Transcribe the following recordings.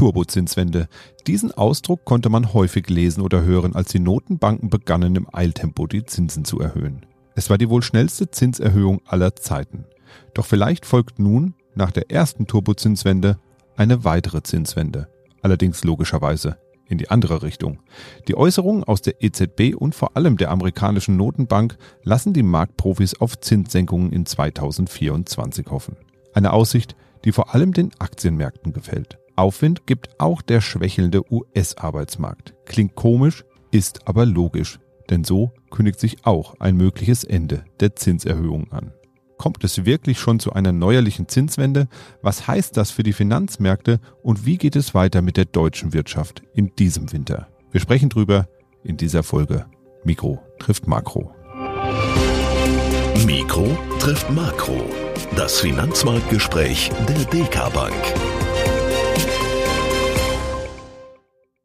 Turbozinswende. Diesen Ausdruck konnte man häufig lesen oder hören, als die Notenbanken begannen im Eiltempo die Zinsen zu erhöhen. Es war die wohl schnellste Zinserhöhung aller Zeiten. Doch vielleicht folgt nun, nach der ersten Turbozinswende, eine weitere Zinswende. Allerdings logischerweise in die andere Richtung. Die Äußerungen aus der EZB und vor allem der amerikanischen Notenbank lassen die Marktprofis auf Zinssenkungen in 2024 hoffen. Eine Aussicht, die vor allem den Aktienmärkten gefällt. Aufwind gibt auch der schwächelnde US-Arbeitsmarkt. Klingt komisch, ist aber logisch, denn so kündigt sich auch ein mögliches Ende der Zinserhöhung an. Kommt es wirklich schon zu einer neuerlichen Zinswende? Was heißt das für die Finanzmärkte und wie geht es weiter mit der deutschen Wirtschaft in diesem Winter? Wir sprechen drüber in dieser Folge. Mikro trifft Makro. Mikro trifft Makro. Das Finanzmarktgespräch der DK Bank.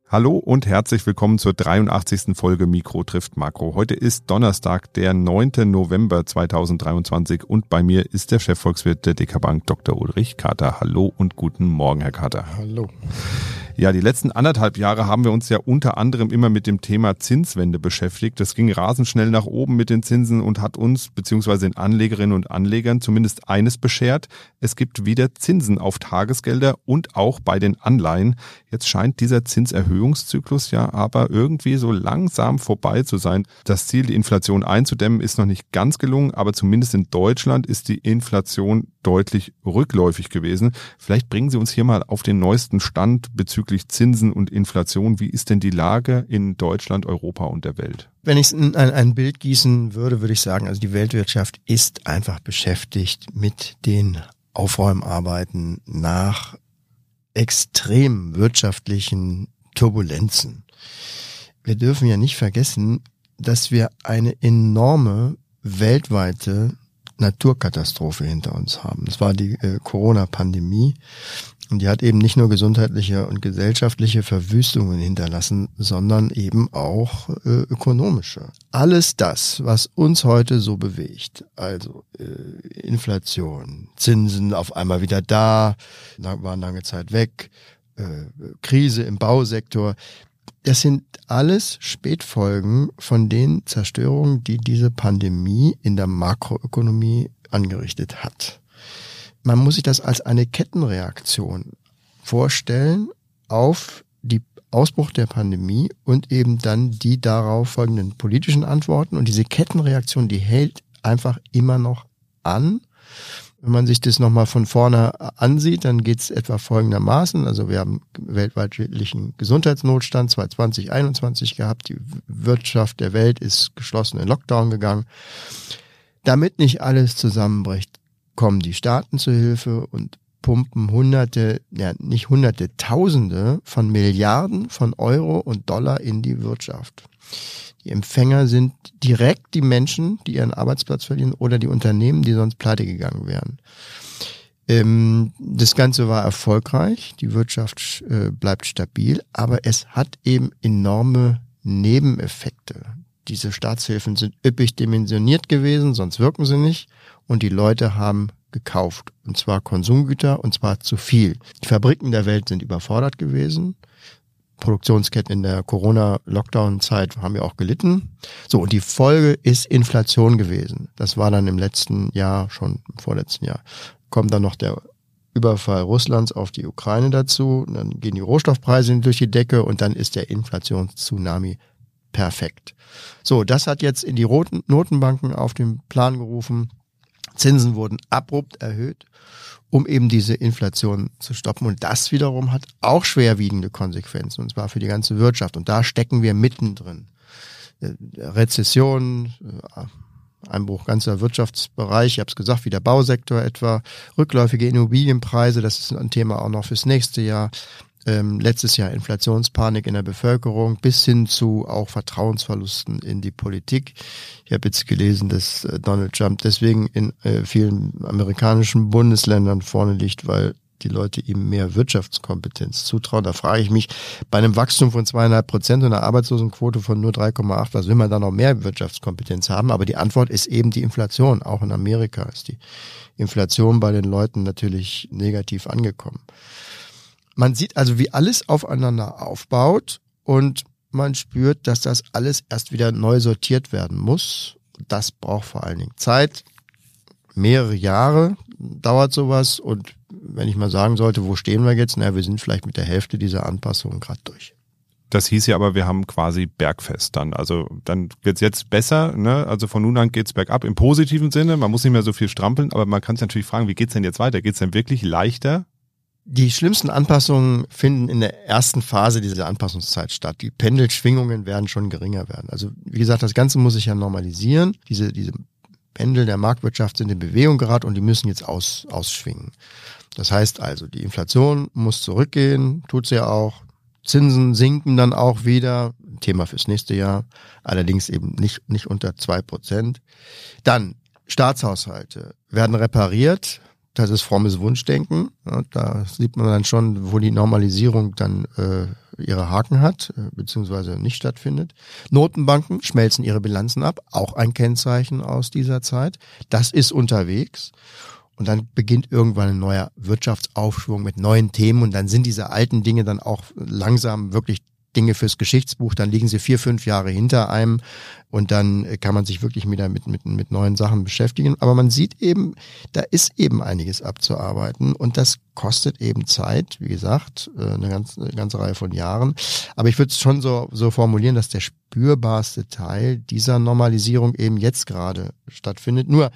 Hallo und herzlich willkommen zur 83. Folge Mikro trifft Makro. Heute ist Donnerstag, der 9. November 2023 und bei mir ist der Chefvolkswirt der DK Bank, Dr. Ulrich Kater. Hallo und guten Morgen, Herr Kater. Hallo. Ja, die letzten anderthalb Jahre haben wir uns ja unter anderem immer mit dem Thema Zinswende beschäftigt. Das ging rasend schnell nach oben mit den Zinsen und hat uns beziehungsweise den Anlegerinnen und Anlegern zumindest eines beschert. Es gibt wieder Zinsen auf Tagesgelder und auch bei den Anleihen. Jetzt scheint dieser Zinserhöhungszyklus ja aber irgendwie so langsam vorbei zu sein. Das Ziel, die Inflation einzudämmen, ist noch nicht ganz gelungen, aber zumindest in Deutschland ist die Inflation deutlich rückläufig gewesen. Vielleicht bringen Sie uns hier mal auf den neuesten Stand bezüglich Zinsen und Inflation. Wie ist denn die Lage in Deutschland, Europa und der Welt? Wenn ich ein, ein Bild gießen würde, würde ich sagen, also die Weltwirtschaft ist einfach beschäftigt mit den Aufräumarbeiten nach extremen wirtschaftlichen Turbulenzen. Wir dürfen ja nicht vergessen, dass wir eine enorme weltweite Naturkatastrophe hinter uns haben. Das war die äh, Corona-Pandemie. Und die hat eben nicht nur gesundheitliche und gesellschaftliche Verwüstungen hinterlassen, sondern eben auch äh, ökonomische. Alles das, was uns heute so bewegt, also äh, Inflation, Zinsen auf einmal wieder da, waren lange Zeit weg, äh, Krise im Bausektor, das sind alles Spätfolgen von den Zerstörungen, die diese Pandemie in der Makroökonomie angerichtet hat. Man muss sich das als eine Kettenreaktion vorstellen auf die Ausbruch der Pandemie und eben dann die darauf folgenden politischen Antworten. Und diese Kettenreaktion, die hält einfach immer noch an. Wenn man sich das nochmal von vorne ansieht, dann geht es etwa folgendermaßen. Also wir haben weltweitlichen Gesundheitsnotstand 2020, 2021 gehabt. Die Wirtschaft der Welt ist geschlossen in Lockdown gegangen. Damit nicht alles zusammenbricht, kommen die Staaten zu Hilfe und pumpen Hunderte, ja nicht Hunderte, Tausende von Milliarden von Euro und Dollar in die Wirtschaft. Die Empfänger sind direkt die Menschen, die ihren Arbeitsplatz verlieren oder die Unternehmen, die sonst pleite gegangen wären. Ähm, das Ganze war erfolgreich, die Wirtschaft äh, bleibt stabil, aber es hat eben enorme Nebeneffekte. Diese Staatshilfen sind üppig dimensioniert gewesen, sonst wirken sie nicht. Und die Leute haben gekauft. Und zwar Konsumgüter und zwar zu viel. Die Fabriken der Welt sind überfordert gewesen. Produktionsketten in der Corona-Lockdown-Zeit haben ja auch gelitten. So, und die Folge ist Inflation gewesen. Das war dann im letzten Jahr, schon im vorletzten Jahr. Kommt dann noch der Überfall Russlands auf die Ukraine dazu. Dann gehen die Rohstoffpreise durch die Decke und dann ist der Inflationstsunami perfekt. So, das hat jetzt in die roten Notenbanken auf den Plan gerufen. Zinsen wurden abrupt erhöht um eben diese Inflation zu stoppen. Und das wiederum hat auch schwerwiegende Konsequenzen, und zwar für die ganze Wirtschaft. Und da stecken wir mittendrin. Äh, Rezession, äh, Einbruch ganzer Wirtschaftsbereich, ich habe es gesagt, wie der Bausektor etwa, rückläufige Immobilienpreise, das ist ein Thema auch noch fürs nächste Jahr, ähm, letztes Jahr Inflationspanik in der Bevölkerung bis hin zu auch Vertrauensverlusten in die Politik. Ich habe jetzt gelesen, dass äh, Donald Trump deswegen in äh, vielen amerikanischen Bundesländern vorne liegt, weil die Leute ihm mehr Wirtschaftskompetenz zutrauen. Da frage ich mich, bei einem Wachstum von zweieinhalb Prozent und einer Arbeitslosenquote von nur 3,8, was will man da noch mehr Wirtschaftskompetenz haben? Aber die Antwort ist eben die Inflation. Auch in Amerika ist die Inflation bei den Leuten natürlich negativ angekommen. Man sieht also, wie alles aufeinander aufbaut und man spürt, dass das alles erst wieder neu sortiert werden muss. Das braucht vor allen Dingen Zeit. Mehrere Jahre dauert sowas und wenn ich mal sagen sollte, wo stehen wir jetzt? Na, wir sind vielleicht mit der Hälfte dieser Anpassungen gerade durch. Das hieß ja aber, wir haben quasi Bergfest dann. Also dann wird's jetzt besser, ne? Also von nun an geht's bergab im positiven Sinne. Man muss nicht mehr so viel strampeln, aber man kann sich natürlich fragen, wie geht's denn jetzt weiter? Geht's denn wirklich leichter? Die schlimmsten Anpassungen finden in der ersten Phase dieser Anpassungszeit statt. Die Pendelschwingungen werden schon geringer werden. Also wie gesagt, das Ganze muss sich ja normalisieren. Diese, diese Pendel der Marktwirtschaft sind in Bewegung geraten und die müssen jetzt aus, ausschwingen. Das heißt also, die Inflation muss zurückgehen, tut sie ja auch. Zinsen sinken dann auch wieder. Thema fürs nächste Jahr. Allerdings eben nicht, nicht unter zwei Prozent. Dann Staatshaushalte werden repariert. Das ist frommes Wunschdenken. Da sieht man dann schon, wo die Normalisierung dann äh, ihre Haken hat, äh, beziehungsweise nicht stattfindet. Notenbanken schmelzen ihre Bilanzen ab. Auch ein Kennzeichen aus dieser Zeit. Das ist unterwegs. Und dann beginnt irgendwann ein neuer Wirtschaftsaufschwung mit neuen Themen und dann sind diese alten Dinge dann auch langsam wirklich Dinge fürs Geschichtsbuch, dann liegen sie vier, fünf Jahre hinter einem und dann kann man sich wirklich wieder mit, mit, mit neuen Sachen beschäftigen. Aber man sieht eben, da ist eben einiges abzuarbeiten und das kostet eben Zeit, wie gesagt, äh, eine ganze, eine ganze Reihe von Jahren. Aber ich würde es schon so, so formulieren, dass der spürbarste Teil dieser Normalisierung eben jetzt gerade stattfindet. Nur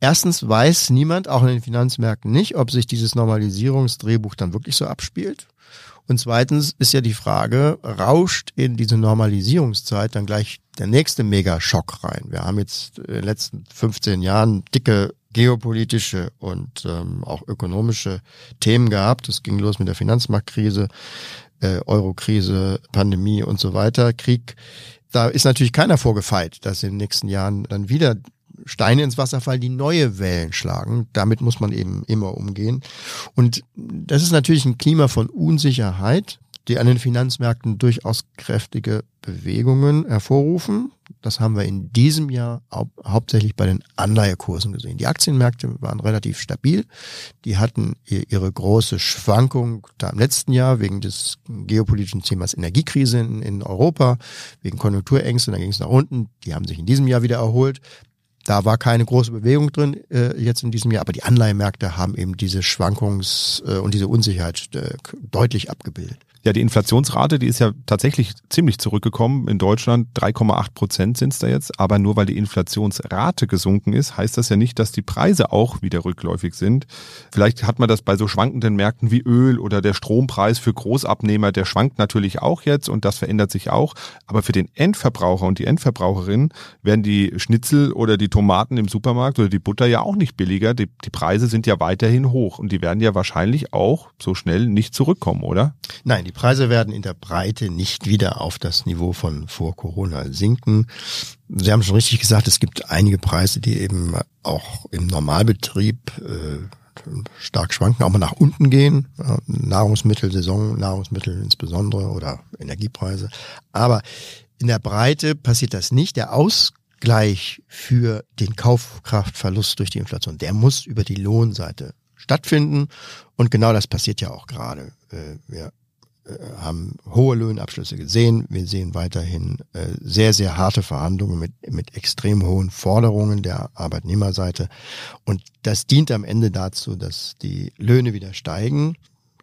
Erstens weiß niemand, auch in den Finanzmärkten nicht, ob sich dieses Normalisierungsdrehbuch dann wirklich so abspielt. Und zweitens ist ja die Frage, rauscht in diese Normalisierungszeit dann gleich der nächste Megaschock rein? Wir haben jetzt in den letzten 15 Jahren dicke geopolitische und ähm, auch ökonomische Themen gehabt. Es ging los mit der Finanzmarktkrise, äh, Eurokrise, Pandemie und so weiter, Krieg. Da ist natürlich keiner vorgefeit, dass in den nächsten Jahren dann wieder Steine ins Wasser fallen, die neue Wellen schlagen. Damit muss man eben immer umgehen. Und das ist natürlich ein Klima von Unsicherheit, die an den Finanzmärkten durchaus kräftige Bewegungen hervorrufen. Das haben wir in diesem Jahr hau hauptsächlich bei den Anleihekursen gesehen. Die Aktienmärkte waren relativ stabil. Die hatten ihre große Schwankung da im letzten Jahr wegen des geopolitischen Themas Energiekrise in, in Europa, wegen Konjunkturängste, da ging es nach unten. Die haben sich in diesem Jahr wieder erholt. Da war keine große Bewegung drin äh, jetzt in diesem Jahr, aber die Anleihemärkte haben eben diese Schwankungs- äh, und diese Unsicherheit äh, deutlich abgebildet. Ja, die Inflationsrate, die ist ja tatsächlich ziemlich zurückgekommen. In Deutschland 3,8 Prozent sind es da jetzt. Aber nur weil die Inflationsrate gesunken ist, heißt das ja nicht, dass die Preise auch wieder rückläufig sind. Vielleicht hat man das bei so schwankenden Märkten wie Öl oder der Strompreis für Großabnehmer, der schwankt natürlich auch jetzt und das verändert sich auch. Aber für den Endverbraucher und die Endverbraucherin werden die Schnitzel oder die Tomaten im Supermarkt oder die Butter ja auch nicht billiger. Die, die Preise sind ja weiterhin hoch und die werden ja wahrscheinlich auch so schnell nicht zurückkommen, oder? Nein, die Preise werden in der Breite nicht wieder auf das Niveau von vor Corona sinken. Sie haben schon richtig gesagt, es gibt einige Preise, die eben auch im Normalbetrieb äh, stark schwanken, auch mal nach unten gehen. Nahrungsmittel, Saison, Nahrungsmittel insbesondere oder Energiepreise. Aber in der Breite passiert das nicht. Der Ausgleich für den Kaufkraftverlust durch die Inflation, der muss über die Lohnseite stattfinden. Und genau das passiert ja auch gerade. Wir äh, haben hohe Lohnabschlüsse gesehen. Wir sehen weiterhin äh, sehr, sehr harte Verhandlungen mit, mit extrem hohen Forderungen der Arbeitnehmerseite. Und das dient am Ende dazu, dass die Löhne wieder steigen.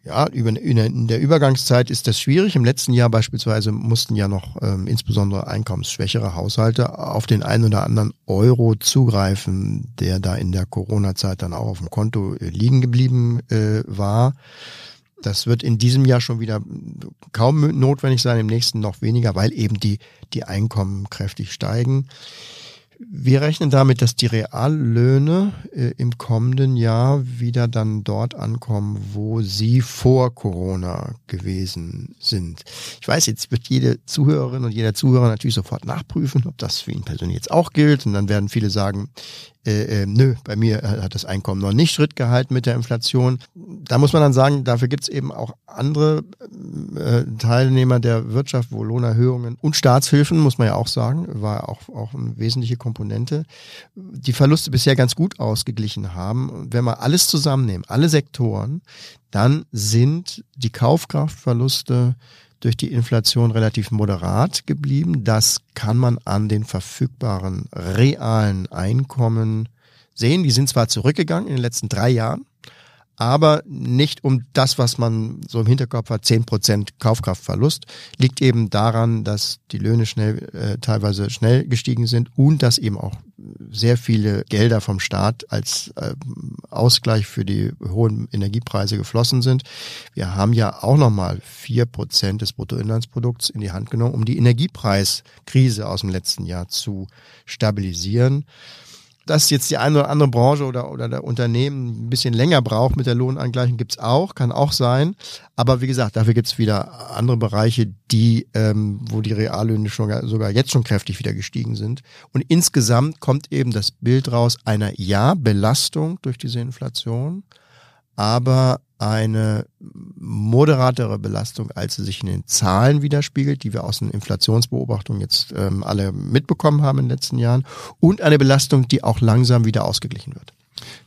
Ja, über, in der Übergangszeit ist das schwierig. Im letzten Jahr beispielsweise mussten ja noch ähm, insbesondere einkommensschwächere Haushalte auf den einen oder anderen Euro zugreifen, der da in der Corona-Zeit dann auch auf dem Konto äh, liegen geblieben äh, war. Das wird in diesem Jahr schon wieder kaum notwendig sein, im nächsten noch weniger, weil eben die, die Einkommen kräftig steigen. Wir rechnen damit, dass die Reallöhne äh, im kommenden Jahr wieder dann dort ankommen, wo sie vor Corona gewesen sind. Ich weiß, jetzt wird jede Zuhörerin und jeder Zuhörer natürlich sofort nachprüfen, ob das für ihn persönlich jetzt auch gilt. Und dann werden viele sagen, äh, äh, nö, bei mir hat das Einkommen noch nicht Schritt gehalten mit der Inflation. Da muss man dann sagen, dafür gibt's eben auch andere äh, Teilnehmer der Wirtschaft, wo Lohnerhöhungen und Staatshilfen, muss man ja auch sagen, war auch, auch eine wesentliche Komponente, die Verluste bisher ganz gut ausgeglichen haben. Wenn wir alles zusammennehmen, alle Sektoren, dann sind die Kaufkraftverluste durch die Inflation relativ moderat geblieben. Das kann man an den verfügbaren realen Einkommen sehen. Die sind zwar zurückgegangen in den letzten drei Jahren, aber nicht um das, was man so im Hinterkopf hat, zehn Prozent Kaufkraftverlust, liegt eben daran, dass die Löhne schnell, äh, teilweise schnell gestiegen sind und dass eben auch sehr viele Gelder vom Staat als äh, Ausgleich für die hohen Energiepreise geflossen sind. Wir haben ja auch nochmal vier Prozent des Bruttoinlandsprodukts in die Hand genommen, um die Energiepreiskrise aus dem letzten Jahr zu stabilisieren dass jetzt die eine oder andere Branche oder, oder der Unternehmen ein bisschen länger braucht mit der Lohnangleichung, gibt's auch, kann auch sein. Aber wie gesagt, dafür gibt's wieder andere Bereiche, die, ähm, wo die Reallöhne schon, sogar jetzt schon kräftig wieder gestiegen sind. Und insgesamt kommt eben das Bild raus einer Ja, Belastung durch diese Inflation, aber eine moderatere Belastung, als sie sich in den Zahlen widerspiegelt, die wir aus den Inflationsbeobachtungen jetzt ähm, alle mitbekommen haben in den letzten Jahren, und eine Belastung, die auch langsam wieder ausgeglichen wird.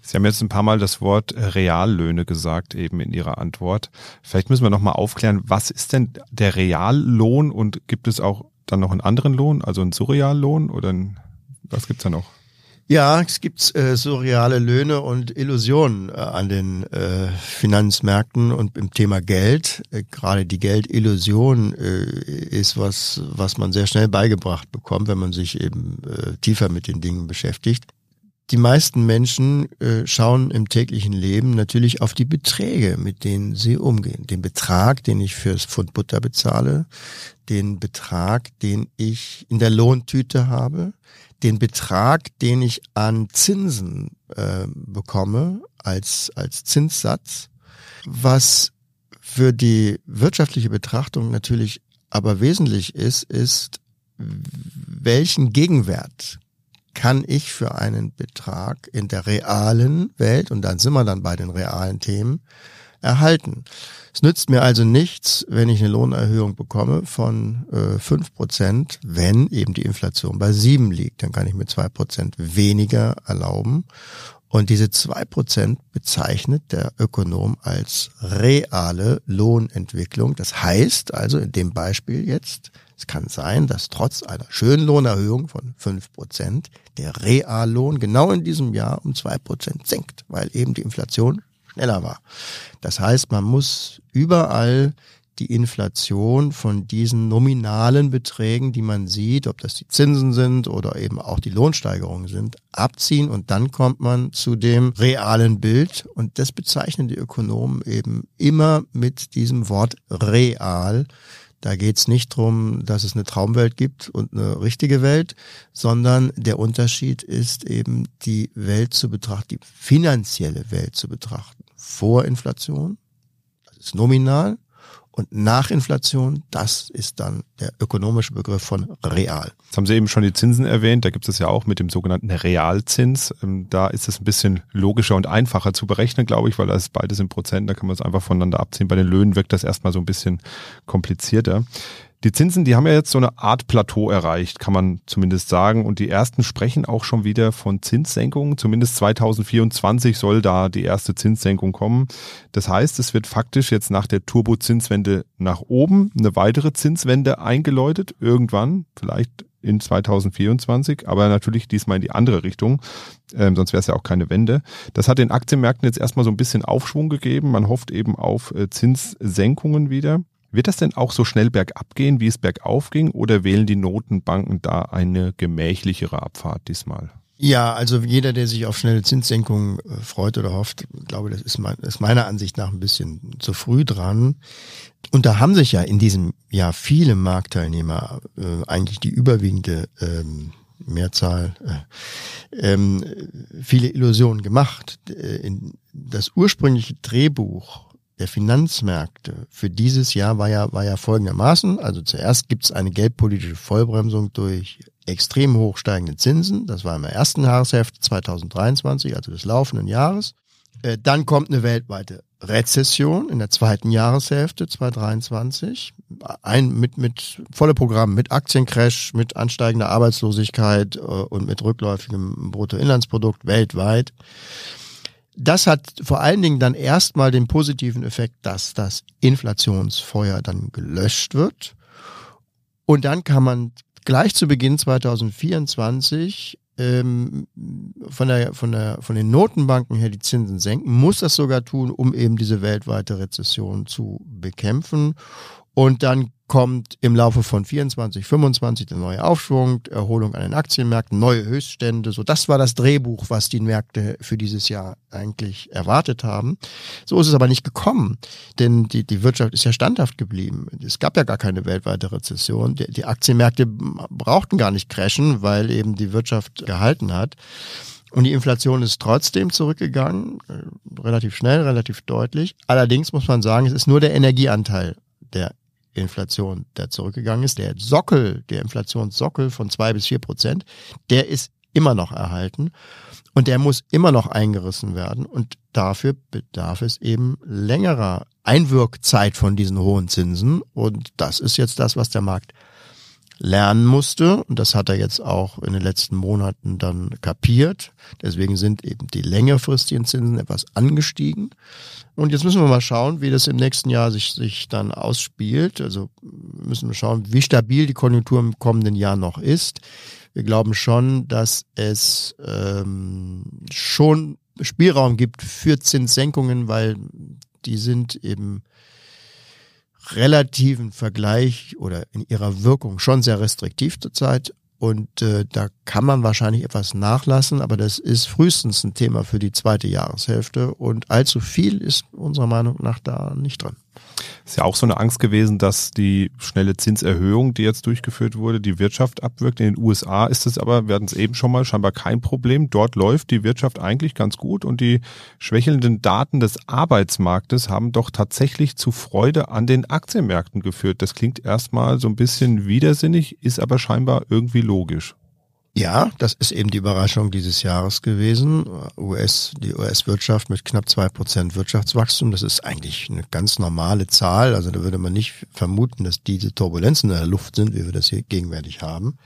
Sie haben jetzt ein paar Mal das Wort Reallöhne gesagt, eben in Ihrer Antwort. Vielleicht müssen wir nochmal aufklären, was ist denn der Reallohn und gibt es auch dann noch einen anderen Lohn, also einen Surreallohn oder ein, was gibt's da noch? Ja, es gibt äh, surreale Löhne und Illusionen äh, an den äh, Finanzmärkten und im Thema Geld. Äh, Gerade die Geldillusion äh, ist was, was man sehr schnell beigebracht bekommt, wenn man sich eben äh, tiefer mit den Dingen beschäftigt. Die meisten Menschen äh, schauen im täglichen Leben natürlich auf die Beträge, mit denen sie umgehen. Den Betrag, den ich fürs Pfund Butter bezahle, den Betrag, den ich in der Lohntüte habe, den Betrag, den ich an Zinsen äh, bekomme als, als Zinssatz, was für die wirtschaftliche Betrachtung natürlich aber wesentlich ist, ist, welchen Gegenwert kann ich für einen Betrag in der realen Welt, und dann sind wir dann bei den realen Themen, erhalten. Es nützt mir also nichts, wenn ich eine Lohnerhöhung bekomme von äh, 5%, wenn eben die Inflation bei 7 liegt. Dann kann ich mir 2% weniger erlauben. Und diese 2% bezeichnet der Ökonom als reale Lohnentwicklung. Das heißt also in dem Beispiel jetzt, es kann sein, dass trotz einer schönen Lohnerhöhung von 5% der Reallohn genau in diesem Jahr um 2% sinkt, weil eben die Inflation schneller war. Das heißt, man muss überall die Inflation von diesen nominalen Beträgen, die man sieht, ob das die Zinsen sind oder eben auch die Lohnsteigerungen sind, abziehen und dann kommt man zu dem realen Bild und das bezeichnen die Ökonomen eben immer mit diesem Wort real. Da geht es nicht drum, dass es eine Traumwelt gibt und eine richtige Welt, sondern der Unterschied ist eben die Welt zu betrachten, die finanzielle Welt zu betrachten vor Inflation, das ist nominal, und nach Inflation, das ist dann der ökonomische Begriff von real. Jetzt haben Sie eben schon die Zinsen erwähnt, da gibt es ja auch mit dem sogenannten Realzins. Ähm, da ist es ein bisschen logischer und einfacher zu berechnen, glaube ich, weil das beides in Prozent, da kann man es einfach voneinander abziehen. Bei den Löhnen wirkt das erstmal so ein bisschen komplizierter. Die Zinsen, die haben ja jetzt so eine Art Plateau erreicht, kann man zumindest sagen. Und die ersten sprechen auch schon wieder von Zinssenkungen. Zumindest 2024 soll da die erste Zinssenkung kommen. Das heißt, es wird faktisch jetzt nach der Turbozinswende nach oben eine weitere Zinswende eingeläutet. Irgendwann, vielleicht in 2024, aber natürlich diesmal in die andere Richtung, ähm, sonst wäre es ja auch keine Wende. Das hat den Aktienmärkten jetzt erstmal so ein bisschen Aufschwung gegeben. Man hofft eben auf äh, Zinssenkungen wieder. Wird das denn auch so schnell bergab gehen, wie es bergauf ging, oder wählen die Notenbanken da eine gemächlichere Abfahrt diesmal? Ja, also jeder, der sich auf schnelle Zinssenkungen äh, freut oder hofft, glaube, das ist, mein, ist meiner Ansicht nach ein bisschen zu früh dran. Und da haben sich ja in diesem Jahr viele Marktteilnehmer, äh, eigentlich die überwiegende ähm, Mehrzahl, äh, ähm, viele Illusionen gemacht. Äh, das ursprüngliche Drehbuch der Finanzmärkte für dieses Jahr war ja, war ja folgendermaßen. Also zuerst gibt es eine geldpolitische Vollbremsung durch extrem hoch steigenden Zinsen. Das war im ersten Jahreshälfte 2023, also des laufenden Jahres. Äh, dann kommt eine weltweite Rezession in der zweiten Jahreshälfte 2023. Ein, mit, mit volle Programm, mit Aktiencrash, mit ansteigender Arbeitslosigkeit äh, und mit rückläufigem Bruttoinlandsprodukt weltweit. Das hat vor allen Dingen dann erstmal den positiven Effekt, dass das Inflationsfeuer dann gelöscht wird. Und dann kann man gleich zu Beginn 2024 ähm, von, der, von, der, von den Notenbanken her die Zinsen senken, muss das sogar tun, um eben diese weltweite Rezession zu bekämpfen. Und dann kommt im Laufe von 24, 25 der neue Aufschwung, Erholung an den Aktienmärkten, neue Höchststände. So, das war das Drehbuch, was die Märkte für dieses Jahr eigentlich erwartet haben. So ist es aber nicht gekommen, denn die, die Wirtschaft ist ja standhaft geblieben. Es gab ja gar keine weltweite Rezession. Die, die Aktienmärkte brauchten gar nicht crashen, weil eben die Wirtschaft gehalten hat. Und die Inflation ist trotzdem zurückgegangen, äh, relativ schnell, relativ deutlich. Allerdings muss man sagen, es ist nur der Energieanteil, der Inflation, der zurückgegangen ist. Der Sockel, der Inflationssockel von zwei bis vier Prozent, der ist immer noch erhalten und der muss immer noch eingerissen werden und dafür bedarf es eben längerer Einwirkzeit von diesen hohen Zinsen und das ist jetzt das, was der Markt lernen musste. Und das hat er jetzt auch in den letzten Monaten dann kapiert. Deswegen sind eben die längerfristigen Zinsen etwas angestiegen. Und jetzt müssen wir mal schauen, wie das im nächsten Jahr sich, sich dann ausspielt. Also müssen wir schauen, wie stabil die Konjunktur im kommenden Jahr noch ist. Wir glauben schon, dass es ähm, schon Spielraum gibt für Zinssenkungen, weil die sind eben relativen Vergleich oder in ihrer Wirkung schon sehr restriktiv zurzeit. Und äh, da kann man wahrscheinlich etwas nachlassen, aber das ist frühestens ein Thema für die zweite Jahreshälfte. Und allzu viel ist unserer Meinung nach da nicht drin. Ist ja auch so eine Angst gewesen, dass die schnelle Zinserhöhung, die jetzt durchgeführt wurde, die Wirtschaft abwirkt. In den USA ist es aber, wir hatten es eben schon mal, scheinbar kein Problem. Dort läuft die Wirtschaft eigentlich ganz gut und die schwächelnden Daten des Arbeitsmarktes haben doch tatsächlich zu Freude an den Aktienmärkten geführt. Das klingt erstmal so ein bisschen widersinnig, ist aber scheinbar irgendwie logisch. Ja, das ist eben die Überraschung dieses Jahres gewesen. US, die US-Wirtschaft mit knapp zwei Prozent Wirtschaftswachstum, das ist eigentlich eine ganz normale Zahl. Also da würde man nicht vermuten, dass diese Turbulenzen in der Luft sind, wie wir das hier gegenwärtig haben.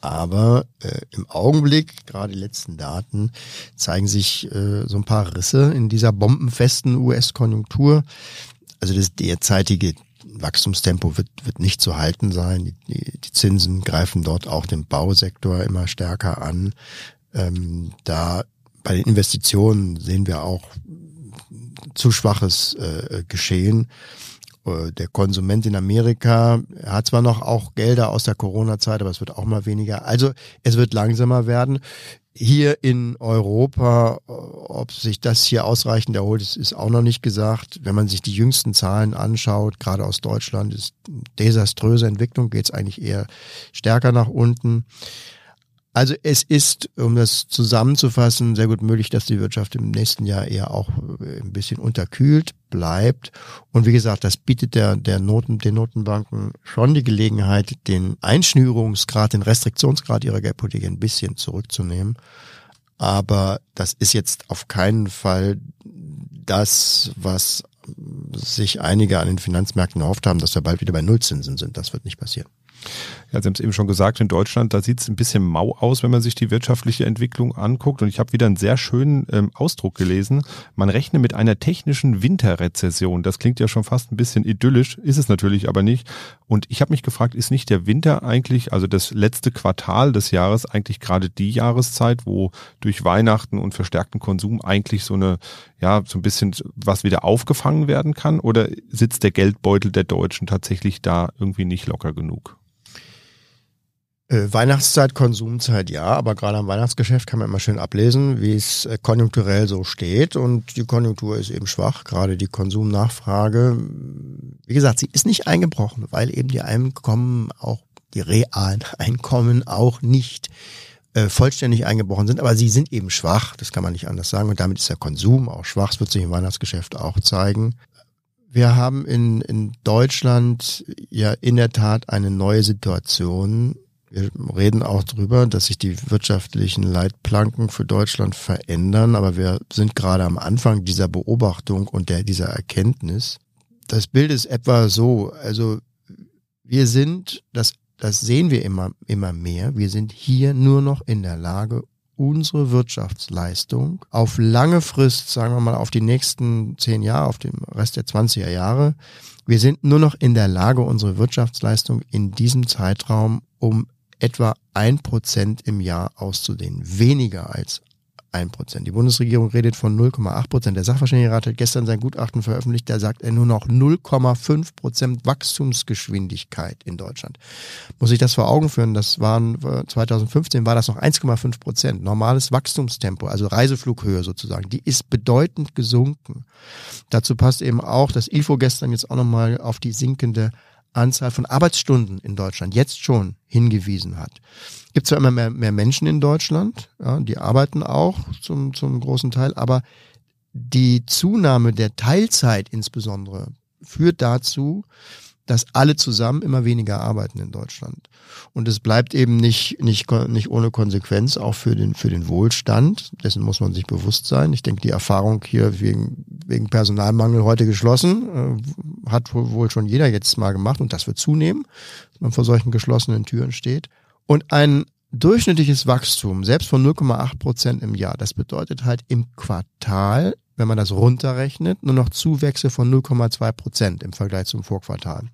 Aber äh, im Augenblick, gerade die letzten Daten, zeigen sich äh, so ein paar Risse in dieser bombenfesten US-Konjunktur. Also das derzeitige Wachstumstempo wird, wird nicht zu halten sein. Die, die Zinsen greifen dort auch den Bausektor immer stärker an. Ähm, da bei den Investitionen sehen wir auch zu schwaches äh, Geschehen. Äh, der Konsument in Amerika hat zwar noch auch Gelder aus der Corona-Zeit, aber es wird auch mal weniger. Also es wird langsamer werden. Hier in Europa, äh, ob sich das hier ausreichend erholt, ist, auch noch nicht gesagt. Wenn man sich die jüngsten Zahlen anschaut, gerade aus Deutschland, ist desaströse Entwicklung, geht es eigentlich eher stärker nach unten. Also es ist, um das zusammenzufassen, sehr gut möglich, dass die Wirtschaft im nächsten Jahr eher auch äh, ein bisschen unterkühlt bleibt. Und wie gesagt, das bietet der, der Noten, den Notenbanken schon die Gelegenheit, den Einschnürungsgrad, den Restriktionsgrad ihrer Geldpolitik ein bisschen zurückzunehmen. Aber das ist jetzt auf keinen Fall das, was sich einige an den Finanzmärkten erhofft haben, dass wir bald wieder bei Nullzinsen sind. Das wird nicht passieren. Ja, Sie haben es eben schon gesagt, in Deutschland, da sieht es ein bisschen mau aus, wenn man sich die wirtschaftliche Entwicklung anguckt. Und ich habe wieder einen sehr schönen ähm, Ausdruck gelesen. Man rechne mit einer technischen Winterrezession. Das klingt ja schon fast ein bisschen idyllisch, ist es natürlich aber nicht. Und ich habe mich gefragt, ist nicht der Winter eigentlich, also das letzte Quartal des Jahres, eigentlich gerade die Jahreszeit, wo durch Weihnachten und verstärkten Konsum eigentlich so eine, ja, so ein bisschen was wieder aufgefangen werden kann? Oder sitzt der Geldbeutel der Deutschen tatsächlich da irgendwie nicht locker genug? Äh, Weihnachtszeit, Konsumzeit ja, aber gerade am Weihnachtsgeschäft kann man immer schön ablesen, wie es äh, konjunkturell so steht. Und die Konjunktur ist eben schwach, gerade die Konsumnachfrage. Wie gesagt, sie ist nicht eingebrochen, weil eben die Einkommen auch die realen Einkommen auch nicht äh, vollständig eingebrochen sind, aber sie sind eben schwach, das kann man nicht anders sagen. Und damit ist der Konsum auch schwach, das wird sich im Weihnachtsgeschäft auch zeigen. Wir haben in, in Deutschland ja in der Tat eine neue Situation Wir reden auch darüber, dass sich die wirtschaftlichen Leitplanken für Deutschland verändern, aber wir sind gerade am Anfang dieser Beobachtung und der, dieser Erkenntnis. Das Bild ist etwa so, also wir sind, das, das sehen wir immer, immer mehr, wir sind hier nur noch in der Lage, unsere Wirtschaftsleistung auf lange Frist, sagen wir mal auf die nächsten zehn Jahre, auf den Rest der 20er Jahre, wir sind nur noch in der Lage, unsere Wirtschaftsleistung in diesem Zeitraum um etwa ein Prozent im Jahr auszudehnen. Weniger als ein Prozent. Die Bundesregierung redet von 0,8 Prozent. Der Sachverständigenrat hat gestern sein Gutachten veröffentlicht, da sagt er nur noch 0,5 Prozent Wachstumsgeschwindigkeit in Deutschland. Muss ich das vor Augen führen? Das waren 2015 war das noch 1,5 Prozent. Normales Wachstumstempo, also Reiseflughöhe sozusagen, die ist bedeutend gesunken. Dazu passt eben auch, dass IFO gestern jetzt auch nochmal auf die sinkende Anzahl von Arbeitsstunden in Deutschland jetzt schon hingewiesen hat. Gibt zwar immer mehr, mehr Menschen in Deutschland, ja, die arbeiten auch zum, zum großen Teil, aber die Zunahme der Teilzeit insbesondere führt dazu, dass alle zusammen immer weniger arbeiten in Deutschland. Und es bleibt eben nicht, nicht, nicht ohne Konsequenz auch für den, für den Wohlstand. Dessen muss man sich bewusst sein. Ich denke, die Erfahrung hier wegen, wegen Personalmangel heute geschlossen, äh, hat wohl schon jeder jetzt mal gemacht und das wird zunehmen, dass man vor solchen geschlossenen Türen steht. Und ein durchschnittliches Wachstum, selbst von 0,8 Prozent im Jahr, das bedeutet halt im Quartal wenn man das runterrechnet, nur noch Zuwächse von 0,2 Prozent im Vergleich zum Vorquartal.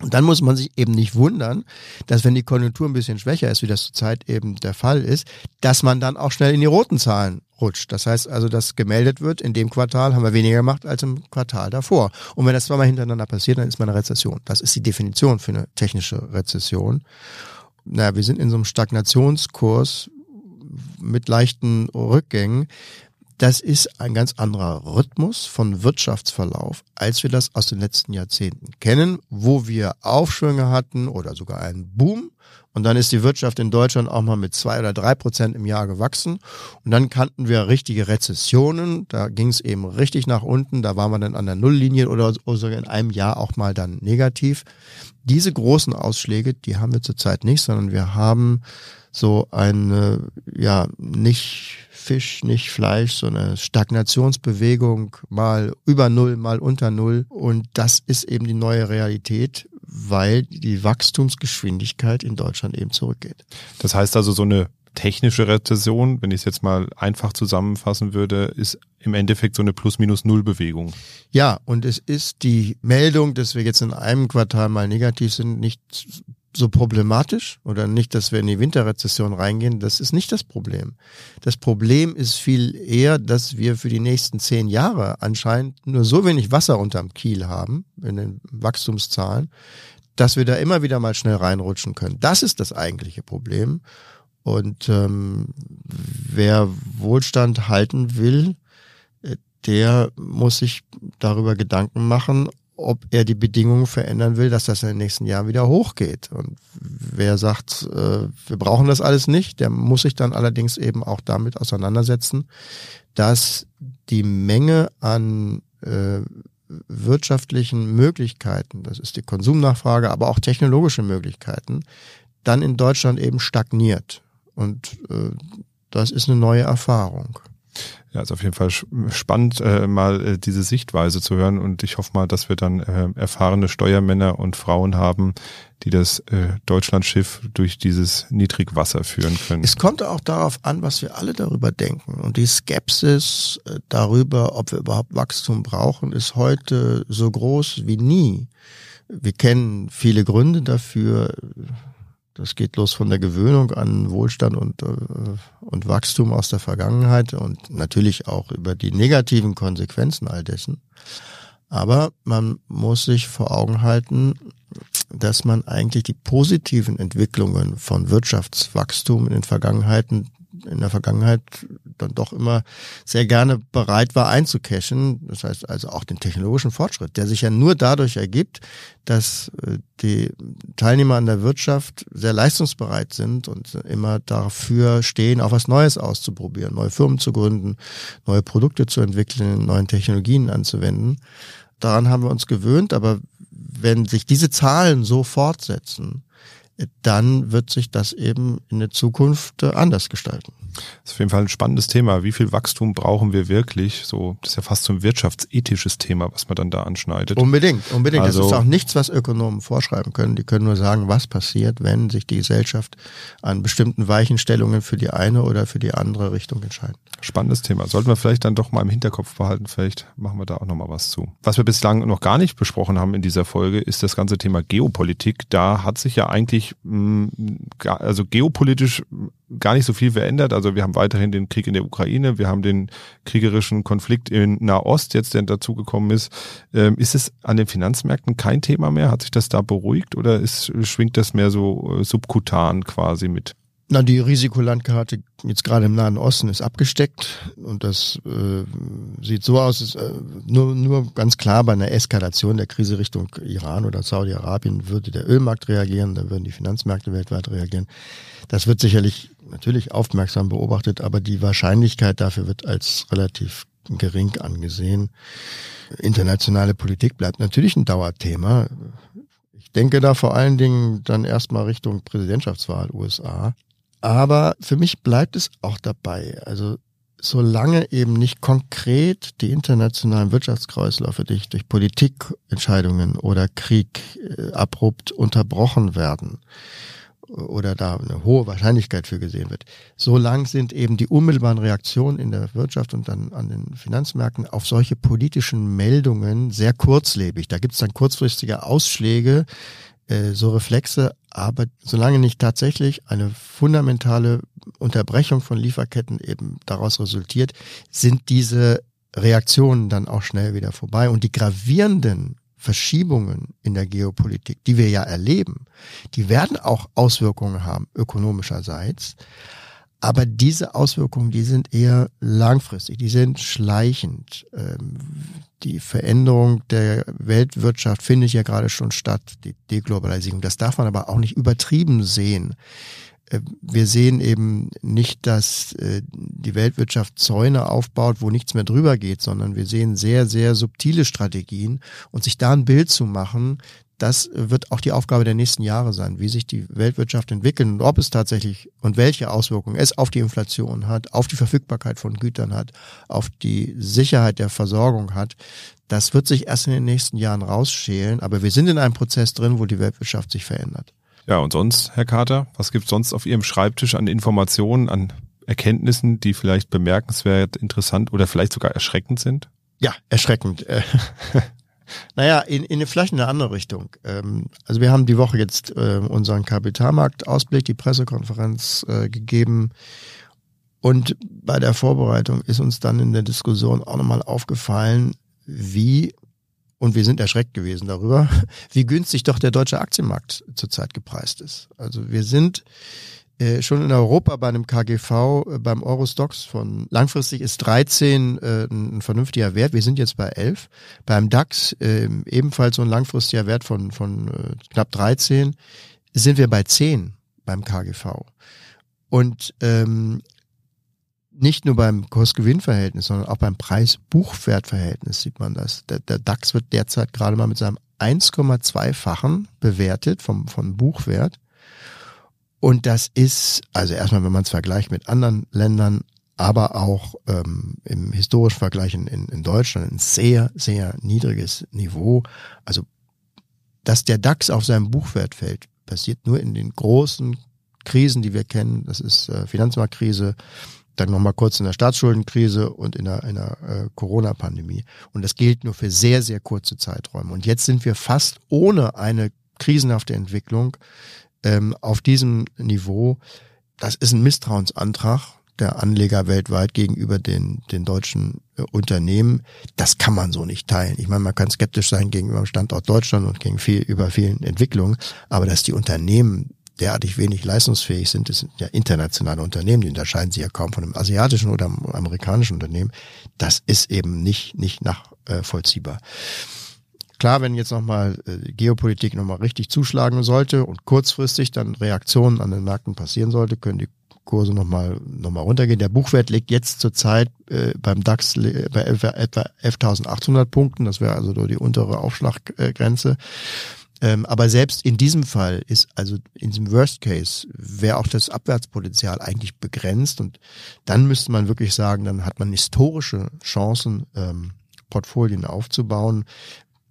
Und dann muss man sich eben nicht wundern, dass wenn die Konjunktur ein bisschen schwächer ist, wie das zurzeit eben der Fall ist, dass man dann auch schnell in die roten Zahlen rutscht. Das heißt also, dass gemeldet wird, in dem Quartal haben wir weniger gemacht als im Quartal davor. Und wenn das zweimal hintereinander passiert, dann ist man eine Rezession. Das ist die Definition für eine technische Rezession. Naja, wir sind in so einem Stagnationskurs mit leichten Rückgängen das ist ein ganz anderer Rhythmus von Wirtschaftsverlauf, als wir das aus den letzten Jahrzehnten kennen, wo wir Aufschwünge hatten oder sogar einen Boom. Und dann ist die Wirtschaft in Deutschland auch mal mit zwei oder drei Prozent im Jahr gewachsen. Und dann kannten wir richtige Rezessionen. Da ging es eben richtig nach unten. Da waren wir dann an der Nulllinie oder, sogar in einem Jahr auch mal dann negativ. Diese großen Ausschläge, die haben wir zurzeit nicht, sondern wir haben so eine, ja, nicht Fisch, nicht Fleisch, so eine Stagnationsbewegung, mal über Null, mal unter Null. Und das ist eben die neue Realität, weil die Wachstumsgeschwindigkeit in Deutschland eben zurückgeht. Das heißt also, so eine technische Rezession, wenn ich es jetzt mal einfach zusammenfassen würde, ist im Endeffekt so eine Plus-Minus-Null-Bewegung. Ja, und es ist die Meldung, dass wir jetzt in einem Quartal mal negativ sind, nicht so problematisch oder nicht, dass wir in die Winterrezession reingehen, das ist nicht das Problem. Das Problem ist viel eher, dass wir für die nächsten zehn Jahre anscheinend nur so wenig Wasser unterm Kiel haben in den Wachstumszahlen, dass wir da immer wieder mal schnell reinrutschen können. Das ist das eigentliche Problem. Und ähm, wer Wohlstand halten will, äh, der muss sich darüber Gedanken machen, ob er die Bedingungen verändern will, dass das in den nächsten Jahren wieder hochgeht. Und wer sagt, äh, wir brauchen das alles nicht, der muss sich dann allerdings eben auch damit auseinandersetzen, dass die Menge an äh, wirtschaftlichen Möglichkeiten, das ist die Konsumnachfrage, aber auch technologische Möglichkeiten, dann in Deutschland eben stagniert. Und äh, das ist eine neue Erfahrung. Ja, ist auf jeden Fall spannend, äh, mal äh, diese Sichtweise zu hören und ich hoffe mal, dass wir dann äh, erfahrene Steuermänner und Frauen haben, die das äh, Deutschlandschiff durch dieses Niedrigwasser führen können. Es kommt auch darauf an, was wir alle darüber denken. Und die Skepsis äh, darüber, ob wir überhaupt Wachstum brauchen, ist heute so groß wie nie. Wir kennen viele Gründe dafür das geht los von der Gewöhnung an Wohlstand und, äh, und Wachstum aus der Vergangenheit und natürlich auch über die negativen Konsequenzen all dessen. Aber man muss sich vor Augen halten, dass man eigentlich die positiven Entwicklungen von Wirtschaftswachstum in den Vergangenheiten in der Vergangenheit dann doch immer sehr gerne bereit war einzucashen. Das heißt also auch den technologischen Fortschritt, der sich ja nur dadurch ergibt, dass äh, die Teilnehmer an der Wirtschaft sehr leistungsbereit sind und immer dafür stehen, auch was Neues auszuprobieren, neue Firmen zu gründen, neue Produkte zu entwickeln, neuen Technologien anzuwenden. Daran haben wir uns gewöhnt, aber wenn sich diese Zahlen so fortsetzen, dann wird sich das eben in der Zukunft äh, anders gestalten. Das ist auf jeden Fall ein spannendes Thema. Wie viel Wachstum brauchen wir wirklich? So, das ist ja fast so ein wirtschaftsethisches Thema, was man dann da anschneidet. Unbedingt, unbedingt. Also, das ist auch nichts, was Ökonomen vorschreiben können. Die können nur sagen, was passiert, wenn sich die Gesellschaft an bestimmten Weichenstellungen für die eine oder für die andere Richtung entscheidet. Spannendes Thema. Sollten wir vielleicht dann doch mal im Hinterkopf behalten. Vielleicht machen wir da auch nochmal was zu. Was wir bislang noch gar nicht besprochen haben in dieser Folge, ist das ganze Thema Geopolitik. Da hat sich ja eigentlich, mh, also geopolitisch gar nicht so viel verändert. Also wir haben weiterhin den Krieg in der Ukraine, wir haben den kriegerischen Konflikt in Nahost jetzt, der dazugekommen ist. Ähm, ist es an den Finanzmärkten kein Thema mehr? Hat sich das da beruhigt oder ist, schwingt das mehr so äh, subkutan quasi mit? Na, die Risikolandkarte jetzt gerade im Nahen Osten ist abgesteckt und das äh, sieht so aus, ist, äh, nur, nur ganz klar bei einer Eskalation der Krise Richtung Iran oder Saudi-Arabien würde der Ölmarkt reagieren, dann würden die Finanzmärkte weltweit reagieren. Das wird sicherlich natürlich aufmerksam beobachtet, aber die Wahrscheinlichkeit dafür wird als relativ gering angesehen. Internationale Politik bleibt natürlich ein Dauerthema. Ich denke da vor allen Dingen dann erstmal Richtung Präsidentschaftswahl USA. Aber für mich bleibt es auch dabei. Also solange eben nicht konkret die internationalen Wirtschaftskreisläufe durch, durch Politikentscheidungen oder Krieg äh, abrupt unterbrochen werden oder da eine hohe Wahrscheinlichkeit für gesehen wird, solange sind eben die unmittelbaren Reaktionen in der Wirtschaft und dann an den Finanzmärkten auf solche politischen Meldungen sehr kurzlebig. Da gibt es dann kurzfristige Ausschläge, äh, so Reflexe, aber solange nicht tatsächlich eine fundamentale Unterbrechung von Lieferketten eben daraus resultiert, sind diese Reaktionen dann auch schnell wieder vorbei. Und die gravierenden Verschiebungen in der Geopolitik, die wir ja erleben, die werden auch Auswirkungen haben, ökonomischerseits. Aber diese Auswirkungen, die sind eher langfristig, die sind schleichend. Die Veränderung der Weltwirtschaft findet ja gerade schon statt, die Deglobalisierung. Das darf man aber auch nicht übertrieben sehen. Äh, wir sehen eben nicht, dass äh, die Weltwirtschaft Zäune aufbaut, wo nichts mehr drüber geht, sondern wir sehen sehr, sehr subtile Strategien und sich da ein Bild zu machen, das wird auch die Aufgabe der nächsten Jahre sein, wie sich die Weltwirtschaft entwickelt und ob es tatsächlich und welche Auswirkungen es auf die Inflation hat, auf die Verfügbarkeit von Gütern hat, auf die Sicherheit der Versorgung hat. Das wird sich erst in den nächsten Jahren rausschälen, aber wir sind in einem Prozess drin, wo die Weltwirtschaft sich verändert. Ja, und sonst, Herr Carter, was gibt's sonst auf Ihrem Schreibtisch an Informationen, an Erkenntnissen, die vielleicht bemerkenswert, interessant oder vielleicht sogar erschreckend sind? Ja, erschreckend. Naja, in, in vielleicht in eine andere Richtung. Ähm, also wir haben die Woche jetzt äh, unseren Kapitalmarktausblick, die Pressekonferenz äh, gegeben. Und bei der Vorbereitung ist uns dann in der Diskussion auch nochmal aufgefallen, wie, und wir sind erschreckt gewesen darüber, wie günstig doch der deutsche Aktienmarkt zurzeit gepreist ist. Also wir sind äh, schon in Europa bei einem KGV, äh, beim Eurostox von langfristig ist 13 äh, ein vernünftiger Wert. Wir sind jetzt bei 11. Beim DAX äh, ebenfalls so ein langfristiger Wert von, von äh, knapp 13. Sind wir bei 10 beim KGV. Und ähm, nicht nur beim Kurs-Gewinn-Verhältnis, sondern auch beim Preis-Buchwert-Verhältnis sieht man das. Der, der DAX wird derzeit gerade mal mit seinem 1,2-fachen bewertet vom, vom Buchwert. Und das ist, also erstmal, wenn man es vergleicht mit anderen Ländern, aber auch ähm, im historischen Vergleich in, in, in Deutschland ein sehr, sehr niedriges Niveau. Also, dass der DAX auf seinem Buchwert fällt, passiert nur in den großen Krisen, die wir kennen. Das ist äh, Finanzmarktkrise, dann nochmal kurz in der Staatsschuldenkrise und in der, in der äh, Corona-Pandemie. Und das gilt nur für sehr, sehr kurze Zeiträume. Und jetzt sind wir fast ohne eine krisenhafte Entwicklung ähm, auf diesem Niveau, das ist ein Misstrauensantrag der Anleger weltweit gegenüber den, den deutschen äh, Unternehmen. Das kann man so nicht teilen. Ich meine, man kann skeptisch sein gegenüber dem Standort Deutschland und gegen viel, über vielen Entwicklungen, aber dass die Unternehmen derartig wenig leistungsfähig sind, das sind ja internationale Unternehmen, die unterscheiden sich ja kaum von einem asiatischen oder einem amerikanischen Unternehmen. Das ist eben nicht, nicht nachvollziehbar. Äh, Klar, wenn jetzt nochmal äh, Geopolitik nochmal richtig zuschlagen sollte und kurzfristig dann Reaktionen an den Märkten passieren sollte, können die Kurse nochmal noch mal runtergehen. Der Buchwert liegt jetzt zurzeit äh, beim DAX bei etwa 11.800 Punkten. Das wäre also die untere Aufschlaggrenze. Ähm, aber selbst in diesem Fall ist, also in diesem Worst Case, wäre auch das Abwärtspotenzial eigentlich begrenzt und dann müsste man wirklich sagen, dann hat man historische Chancen, ähm, Portfolien aufzubauen.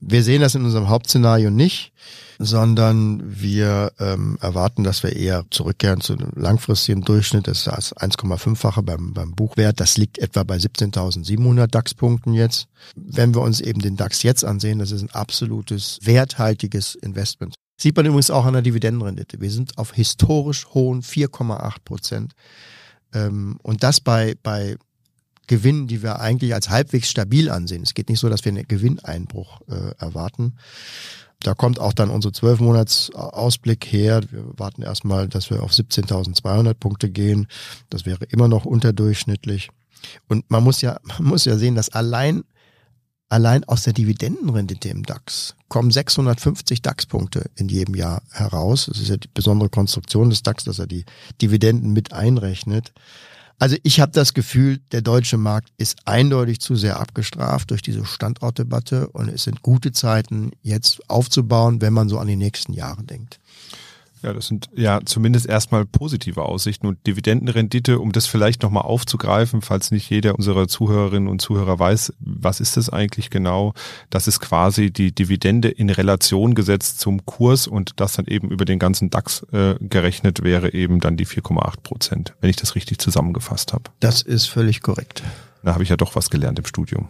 Wir sehen das in unserem Hauptszenario nicht, sondern wir ähm, erwarten, dass wir eher zurückkehren zu einem langfristigen Durchschnitt. Das ist das 1,5-fache beim, beim Buchwert. Das liegt etwa bei 17.700 DAX-Punkten jetzt. Wenn wir uns eben den DAX jetzt ansehen, das ist ein absolutes werthaltiges Investment. Sieht man übrigens auch an der Dividendenrendite. Wir sind auf historisch hohen 4,8 Prozent. Ähm, und das bei, bei Gewinnen, die wir eigentlich als halbwegs stabil ansehen. Es geht nicht so, dass wir einen Gewinneinbruch äh, erwarten. Da kommt auch dann unser zwölf Monats Ausblick her. Wir warten erstmal, dass wir auf 17.200 Punkte gehen. Das wäre immer noch unterdurchschnittlich. Und man muss ja, man muss ja sehen, dass allein, allein aus der Dividendenrendite im DAX kommen 650 DAX-Punkte in jedem Jahr heraus. Das ist ja die besondere Konstruktion des DAX, dass er die Dividenden mit einrechnet. Also ich habe das Gefühl, der deutsche Markt ist eindeutig zu sehr abgestraft durch diese Standortdebatte und es sind gute Zeiten, jetzt aufzubauen, wenn man so an die nächsten Jahre denkt. Ja, das sind ja zumindest erstmal positive Aussichten und Dividendenrendite, um das vielleicht nochmal aufzugreifen, falls nicht jeder unserer Zuhörerinnen und Zuhörer weiß, was ist das eigentlich genau? Das ist quasi die Dividende in Relation gesetzt zum Kurs und das dann eben über den ganzen DAX äh, gerechnet wäre eben dann die 4,8 Prozent, wenn ich das richtig zusammengefasst habe. Das ist völlig korrekt. Da habe ich ja doch was gelernt im Studium.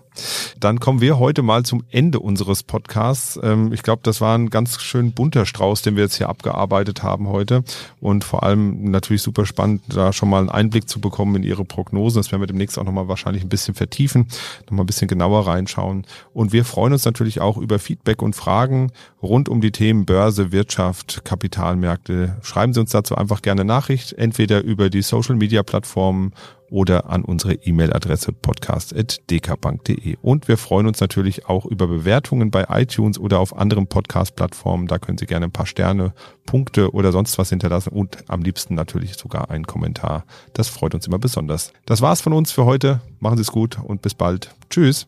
Dann kommen wir heute mal zum Ende unseres Podcasts. Ähm, ich glaube, das war ein ganz schön bunter Strauß, den wir jetzt hier abgearbeitet haben heute. Und vor allem natürlich super spannend, da schon mal einen Einblick zu bekommen in Ihre Prognosen. Das werden wir demnächst auch nochmal wahrscheinlich ein bisschen vertiefen, nochmal ein bisschen genauer reinschauen. Und wir freuen uns natürlich auch über Feedback und Fragen rund um die Themen Börse, Wirtschaft, Kapitalmärkte. Schreiben Sie uns dazu einfach gerne Nachricht, entweder über die Social Media Plattformen oder an unsere E-Mail-Adresse podcast.dkbank.de. Und wir freuen uns natürlich auch über Bewertungen bei iTunes oder auf anderen Podcast-Plattformen. Da können Sie gerne ein paar Sterne, Punkte oder sonst was hinterlassen und am liebsten natürlich sogar einen Kommentar. Das freut uns immer besonders. Das war's von uns für heute. Machen Sie es gut und bis bald. Tschüss.